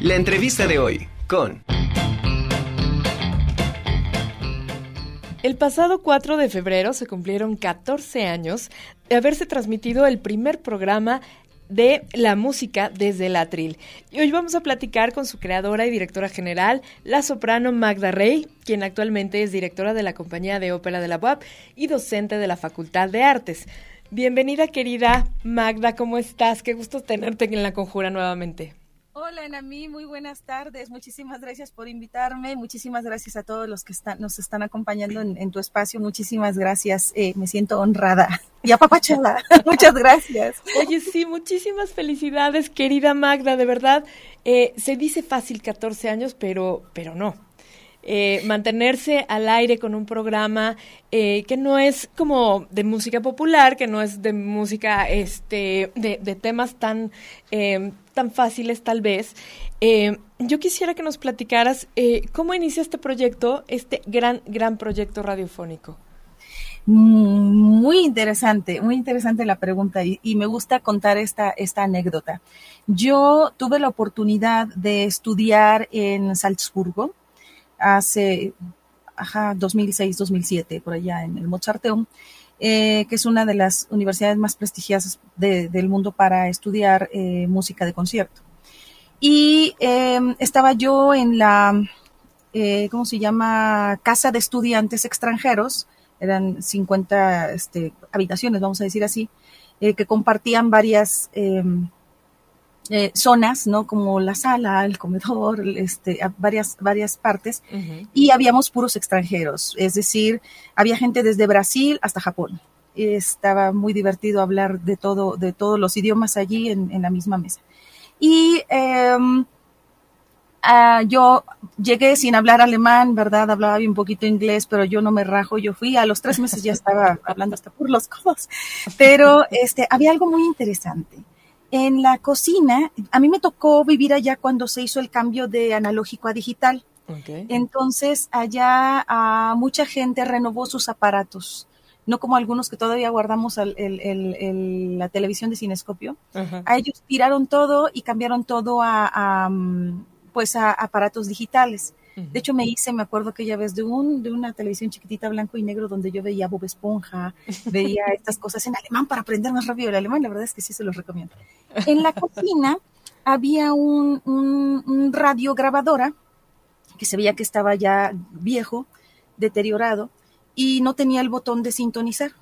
La entrevista de hoy con... El pasado 4 de febrero se cumplieron 14 años de haberse transmitido el primer programa de la música desde el atril. Y hoy vamos a platicar con su creadora y directora general, la soprano Magda Rey, quien actualmente es directora de la Compañía de Ópera de la UAP y docente de la Facultad de Artes. Bienvenida querida Magda, ¿cómo estás? Qué gusto tenerte en la conjura nuevamente. Hola, Enami, muy buenas tardes. Muchísimas gracias por invitarme. Muchísimas gracias a todos los que están, nos están acompañando en, tu espacio. Muchísimas gracias. Eh, me siento honrada y apapachada. Muchas gracias. Oye, sí, muchísimas felicidades, querida Magda. De verdad, eh, se dice fácil 14 años, pero, pero no. Eh, mantenerse al aire con un programa eh, que no es como de música popular, que no es de música, este, de, de temas tan, eh, tan fáciles tal vez. yo quisiera que nos platicaras cómo inicia este proyecto, este gran, gran proyecto radiofónico. Mm, muy interesante, muy interesante la pregunta y, y, me gusta contar esta, esta anécdota. Yo tuve la oportunidad de estudiar en Salzburgo, hace, ajá, 2006, 2007, por allá en el Mozarteum, eh, que es una de las universidades más prestigiosas del mundo para estudiar eh, música de concierto. Y em, estaba yo en la, eh, ¿cómo se llama? Casa de estudiantes extranjeros, eran 50 este, habitaciones, vamos a decir así, que compartían varias em, eh, zonas, ¿no? Como la sala, el comedor, este, varias, varias partes, y habíamos puros extranjeros, es decir, había gente desde Brasil hasta Japón. Estaba muy divertido hablar de todo, de todos los idiomas allí en, la misma mesa. Y em, ah, yo llegué sin hablar alemán, ¿verdad? Hablaba un poquito inglés, pero yo no me rajo. Yo fui a los tres meses ya estaba hablando hasta por los codos. Pero este, había algo muy interesante en la cocina, a mí me tocó vivir allá cuando se hizo el cambio de analógico a digital. Entonces, allá a mucha gente renovó sus aparatos, no como algunos que todavía guardamos la televisión de cinescopio. A ellos tiraron todo y cambiaron todo a, mm, pues a aparatos digitales. De hecho, me hice, me acuerdo aquella vez de, un, de una televisión chiquitita blanco y negro donde yo veía Bob Esponja, veía estas cosas en alemán para aprender más rápido el alemán. La verdad es que sí se los recomiendo. En la cocina había un, un, radio grabadora que se veía que estaba ya viejo, deteriorado, y no tenía el botón de sintonizar.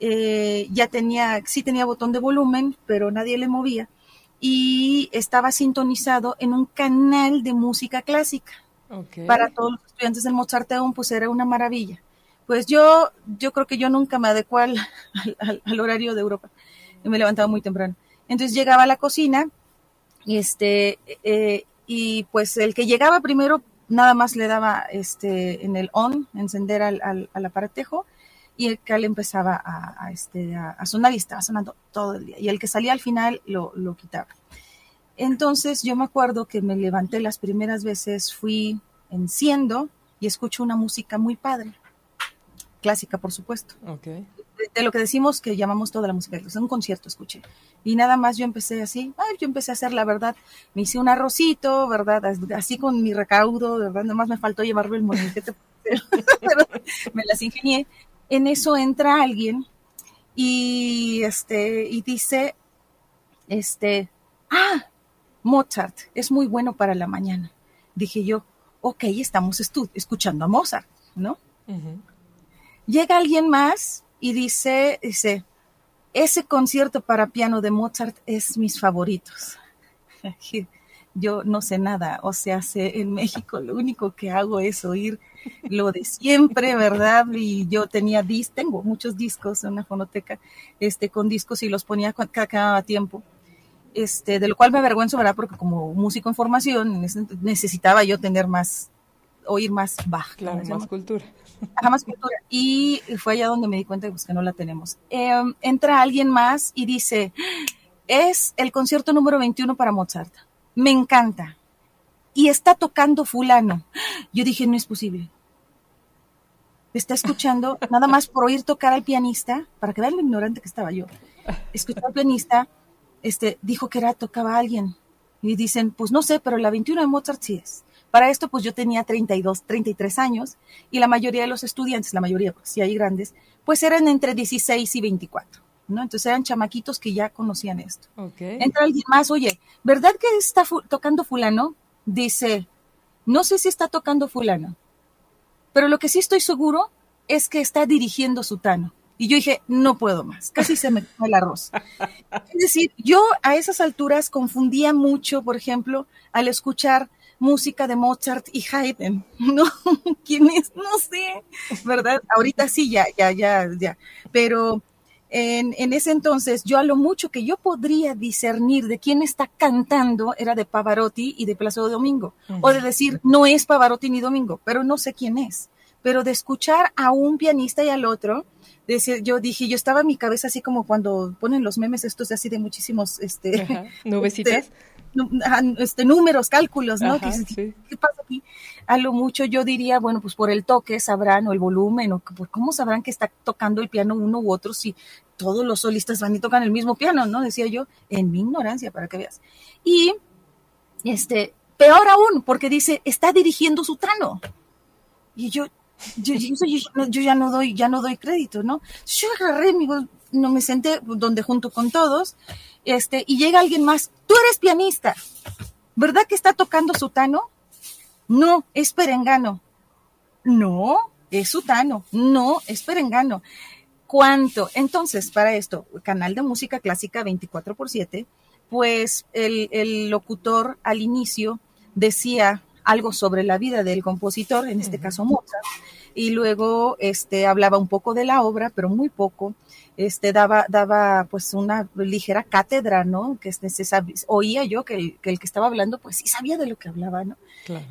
Eh, ya tenía, sí tenía botón de volumen, pero nadie le movía. Y estaba sintonizado en un canal de música clásica. Para todos los estudiantes del Mozarteum, pues era una maravilla. Pues yo, yo creo que yo nunca me adecué al, al, horario de Europa. Me levantaba muy temprano. Entonces llegaba a la cocina, este, eh, y pues el que llegaba primero nada más le daba este en el on, encender al, al, aparatejo, y el que le empezaba a, este, a, sonar y estaba sonando todo el día. Y el que salía al final lo, lo quitaba. Entonces yo me acuerdo que me levanté las primeras veces, fui enciendo y escucho una música muy padre, clásica por supuesto. De, lo que decimos que llamamos toda la música, es un concierto escuché. Y nada más yo empecé así, ay, yo empecé a hacer la verdad, me hice un arrocito, ¿verdad? Así con mi recaudo, ¿verdad? Nada más me faltó llevarme el molino, pero me las ingenié. En eso entra alguien y este y dice este, ah, Mozart es muy bueno para la mañana. Dije yo, ok, estamos escuchando a Mozart, ¿no? Llega alguien más y dice, dice, ese concierto para piano de Mozart es mis favoritos. Yo no sé nada, o sea, sé, en México lo único que hago es oír lo de siempre, ¿verdad? Y yo tenía dis, tengo muchos discos en una fonoteca, este, con discos y los ponía cada tiempo este, de lo cual me avergüenzo, ¿verdad? Porque como músico en formación necesitaba yo tener más, oír más Bach. Claro, más cultura. más cultura. Y fue allá donde me di cuenta pues, que no la tenemos. Em, entra alguien más y dice, es el concierto número 21 para Mozart. Me encanta. Y está tocando fulano. Yo dije, no es posible. Está escuchando, nada más por oír tocar al pianista, para que vean lo ignorante que estaba yo. Escuchó al pianista este, dijo que era tocaba a alguien. Y dicen, pues no sé, pero la 21 de Mozart sí es. Para esto, pues yo tenía 32, 33 años y la mayoría de los estudiantes, la mayoría, porque sí hay grandes, pues eran entre 16 y 24, ¿no? Entonces eran chamaquitos que ya conocían esto. Entra alguien más, oye, ¿verdad que está tocando fulano? Dice, no sé si está tocando fulano, pero lo que sí estoy seguro es que está dirigiendo Sutano. Y yo dije, no puedo más, casi se me fue el arroz. Es decir, yo a esas alturas confundía mucho, por ejemplo, al escuchar música de Mozart y Haydn, ¿no? ¿Quién es? No sé, ¿verdad? Ahorita sí, ya, ya, ya, ya. Pero en, en, ese entonces, yo a lo mucho que yo podría discernir de quién está cantando era de Pavarotti y de Plazo Domingo. O de decir, no es Pavarotti ni Domingo, pero no sé quién es. Pero de escuchar a un pianista y al otro, decir, yo dije, yo estaba en mi cabeza así como cuando ponen los memes estos así de muchísimos, este, nubecitas. este, números, cálculos, ¿no? ¿Qué, pasa aquí? A lo mucho yo diría, bueno, pues por el toque sabrán, o el volumen, o por cómo sabrán que está tocando el piano uno u otro si todos los solistas van y tocan el mismo piano, ¿no? Decía yo, en mi ignorancia, para que veas. Y, este, peor aún, porque dice, está dirigiendo su trano. Y yo, yo, yo, ya no doy, ya no doy crédito, ¿no? Yo agarré, no me senté donde junto con todos, este, y llega alguien más, tú eres pianista, ¿verdad que está tocando Sutano? No, es perengano. No, es Sutano. No, es perengano. ¿Cuánto? Entonces, para esto, canal de música clásica 24 por 7, pues el, el locutor al inicio decía algo sobre la vida del compositor, en este caso Mozart, y luego este, hablaba un poco de la obra, pero muy poco, este, daba, daba pues una ligera cátedra, ¿no? Que es necesario, oía yo que el, que estaba hablando, pues sí sabía de lo que hablaba, ¿no?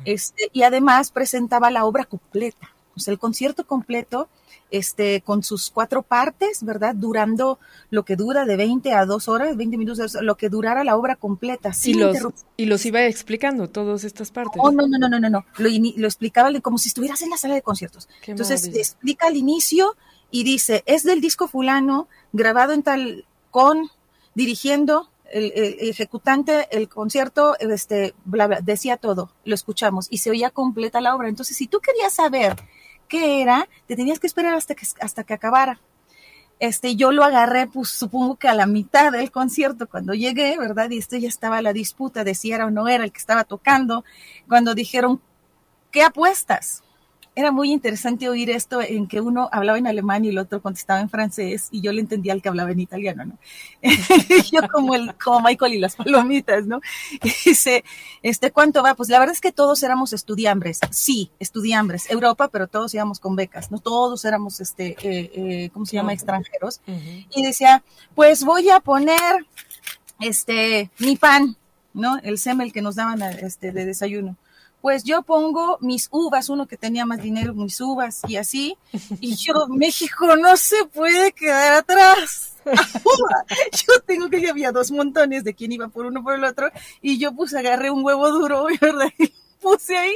Este, y además presentaba la obra completa, o sea, el concierto completo, este, con sus cuatro partes, ¿verdad? Durando lo que dura de 20 a 2 horas, 20 minutos, lo que durara la obra completa. y, los, y los iba explicando, todas estas partes. Oh, no, no, no, no, no, no. Lo, lo explicaba como si estuvieras en la sala de conciertos. Entonces, explica al inicio y dice, es del disco fulano, grabado en tal, con, dirigiendo, el, ejecutante, el concierto, este, bla, bla, decía todo, lo escuchamos y se oía completa la obra. Entonces, si tú querías saber qué era, te tenías que esperar hasta que, hasta que acabara. Este, yo lo agarré, pues supongo que a la mitad del concierto, cuando llegué, ¿verdad? Y esto ya estaba la disputa de si era o no era el que estaba tocando, cuando dijeron, ¿qué apuestas? Era muy interesante oír esto en que uno hablaba en alemán y el otro contestaba en francés y yo le entendía al que hablaba en italiano, ¿no? yo como el, como Michael y las palomitas, ¿no? dice, este, ¿cuánto va? Pues la verdad es que todos éramos estudiambres, sí, estudiambres, Europa, pero todos íbamos con becas, ¿no? Todos éramos, este, eh, eh, ¿cómo se llama? Extranjeros. Y decía, pues voy a poner, este, mi pan, ¿no? El semel que nos daban, este, de desayuno pues yo pongo mis uvas, uno que tenía más dinero, mis uvas y así, y yo, México no se puede quedar atrás. yo tengo que, había dos montones de quién iba por uno por el otro, y yo pues agarré un huevo duro, ¿verdad? Y puse ahí.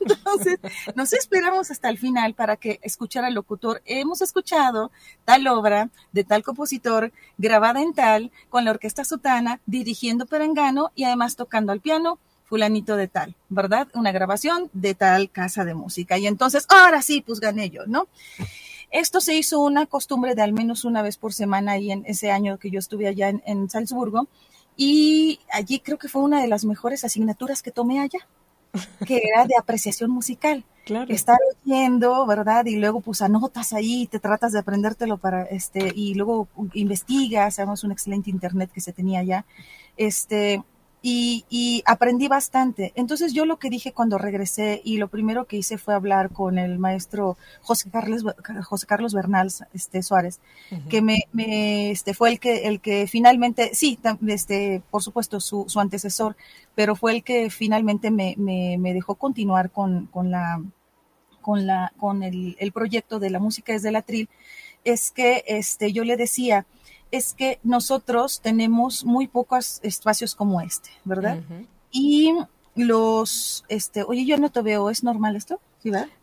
Entonces, nos esperamos hasta el final para que escuchara al locutor. Hemos escuchado tal obra de tal compositor, grabada en tal, con la orquesta sotana, dirigiendo perengano y además tocando al piano fulanito de tal, ¿verdad? Una grabación de tal casa de música. Y entonces, ahora sí, pues gané yo, ¿no? Esto se hizo una costumbre de al menos una vez por semana ahí en ese año que yo estuve allá en, Salzburgo. Y allí creo que fue una de las mejores asignaturas que tomé allá, que era de apreciación musical. Claro. Estar oyendo, ¿verdad? Y luego pues anotas ahí, te tratas de aprendértelo para, este, y luego investigas, además un excelente internet que se tenía allá. Este, y, aprendí bastante. Entonces yo lo que dije cuando regresé y lo primero que hice fue hablar con el maestro José Carlos, José Carlos Bernal este, Suárez, que me, este, fue el que, el que finalmente, sí, este, por supuesto su, su antecesor, pero fue el que finalmente me, me, me dejó continuar con, con, la, con, la, con el, el proyecto de la música desde la tril, es que este, yo le decía, es que nosotros tenemos muy pocos espacios como este, ¿verdad? Y los, este, oye, yo no te veo, ¿es normal esto?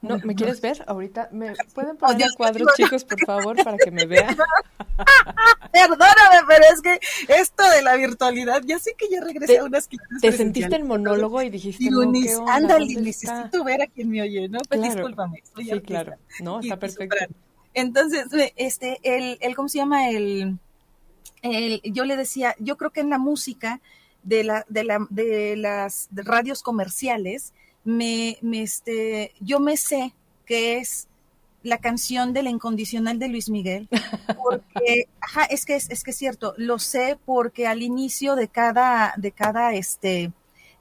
No, ¿me quieres ver? Ahorita, ¿me pueden poner el cuadro, chicos, por favor, para que me vean? Perdóname, pero es que esto de la virtualidad, ya sé que ya regresé a unas clases. Te sentiste en monólogo y dijiste, no, ¿qué Ándale, necesito ver a quien me oye, ¿no? Pues discúlpame. sí, claro. No, está perfecto. Entonces, este, el, el, ¿cómo se llama? El, yo le decía, yo creo que en la música de, la, de, la, de las radios comerciales, me, me, este, yo me sé que es la canción de la incondicional de Luis Miguel, porque, ajá, es que es, es que es cierto, lo sé porque al inicio de cada, de cada, este,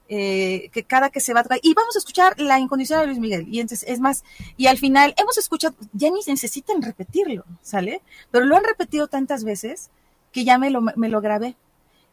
eh, que cada que se va a tocar, y vamos a escuchar la incondicional de Luis Miguel, y entonces es más, y al final hemos escuchado, ya ni necesitan repetirlo, ¿sale? Pero lo han repetido tantas veces que ya me lo, me lo grabé.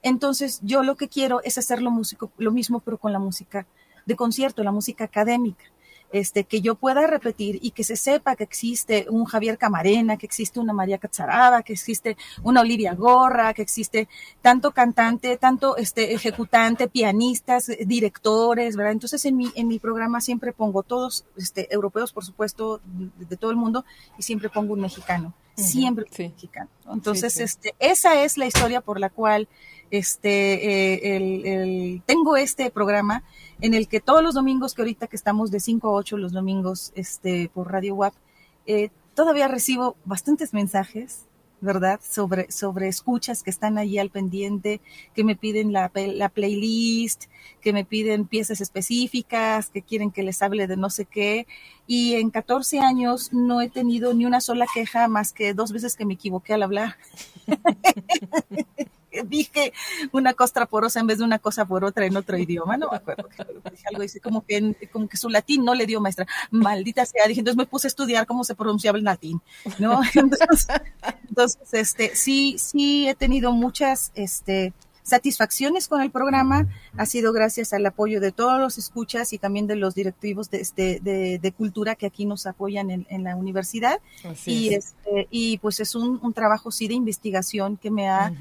Entonces, yo lo que quiero es hacer lo, músico, lo mismo, pero con la música de concierto, la música académica. Este, que yo pueda repetir y que se sepa que existe un Javier Camarena, que existe una María Catzaraba, que existe una Olivia Gorra, que existe tanto cantante, tanto este, ejecutante, pianistas, directores, ¿verdad? Entonces en mi, en mi programa siempre pongo todos, este, europeos, por supuesto, de, todo el mundo, y siempre pongo un mexicano, siempre un mexicano. Entonces, este, esa es la historia por la cual este, eh, el, tengo este programa en el que todos los domingos, que ahorita que estamos de 5 a 8 los domingos este, por Radio WAP, eh, todavía recibo bastantes mensajes, ¿verdad? Sobre, sobre escuchas que están allí al pendiente, que me piden la, la playlist, que me piden piezas específicas, que quieren que les hable de no sé qué. Y en 14 años no he tenido ni una sola queja más que dos veces que me equivoqué al hablar. dije una costra porosa en vez de una cosa por otra en otro idioma, no me acuerdo. Dije algo dice como que, como que su latín no le dio maestra. Maldita sea, dije, entonces me puse a estudiar cómo se pronunciaba el latín, ¿no? Entonces, este, sí, sí he tenido muchas, este, satisfacciones con el programa ha sido gracias al apoyo de todos los escuchas y también de los directivos de, este, de, cultura que aquí nos apoyan en, la universidad. y, este, y pues es un, trabajo sí de investigación que me ha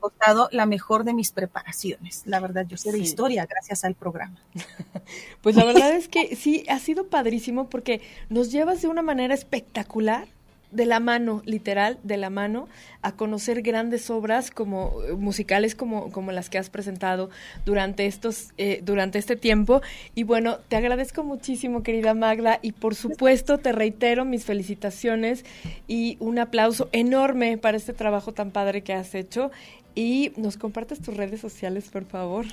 costado la mejor de mis preparaciones. La verdad, yo sé de historia gracias al programa. pues la verdad es que sí, ha sido padrísimo porque nos llevas de una manera espectacular de la mano, literal, de la mano, a conocer grandes obras como eh, musicales como, como las que has presentado durante estos, eh, durante este tiempo. Y bueno, te agradezco muchísimo, querida Magda, y por supuesto te reitero mis felicitaciones y un aplauso enorme para este trabajo tan padre que has hecho y nos compartes tus redes sociales, por favor.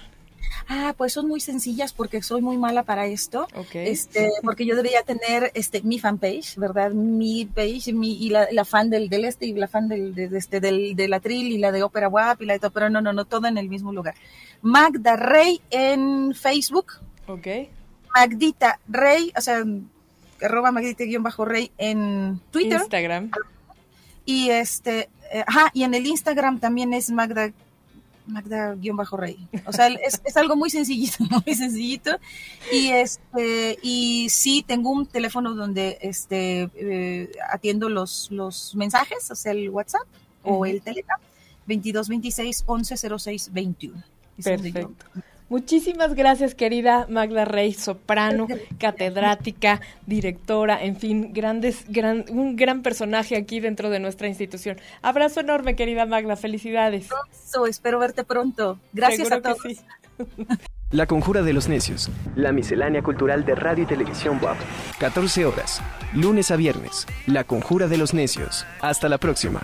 Ah, pues son muy sencillas porque soy muy mala para esto. Este, porque yo debería tener este mi fanpage, ¿verdad? Mi page mi, y la, fan del, del este y la fan del, de, este, del, Trill y la de Ópera WAP y la de todo, pero no, no, no, todo en el mismo lugar. Magda Rey en Facebook. Ok. Magdita Rey, o sea, arroba Magdita-Rey en Twitter. Instagram. Y este, eh, ajá, y en el Instagram también es Magda Magda-Rey. O sea, es, es, algo muy sencillito, muy sencillito. Y este, y sí, tengo un teléfono donde este eh, atiendo los, los mensajes, o sea, el WhatsApp o el Telegram, 2226 1106 21. Perfecto. Muchísimas gracias, querida Magda Rey, soprano, catedrática, directora, en fin, grandes, gran, un gran personaje aquí dentro de nuestra institución. Abrazo enorme, querida Magda, felicidades. espero verte pronto. Gracias a todos. La Conjura de los Necios. La miscelánea cultural de radio y televisión WAP. 14 horas. Lunes a viernes. La Conjura de los Necios. Hasta la próxima.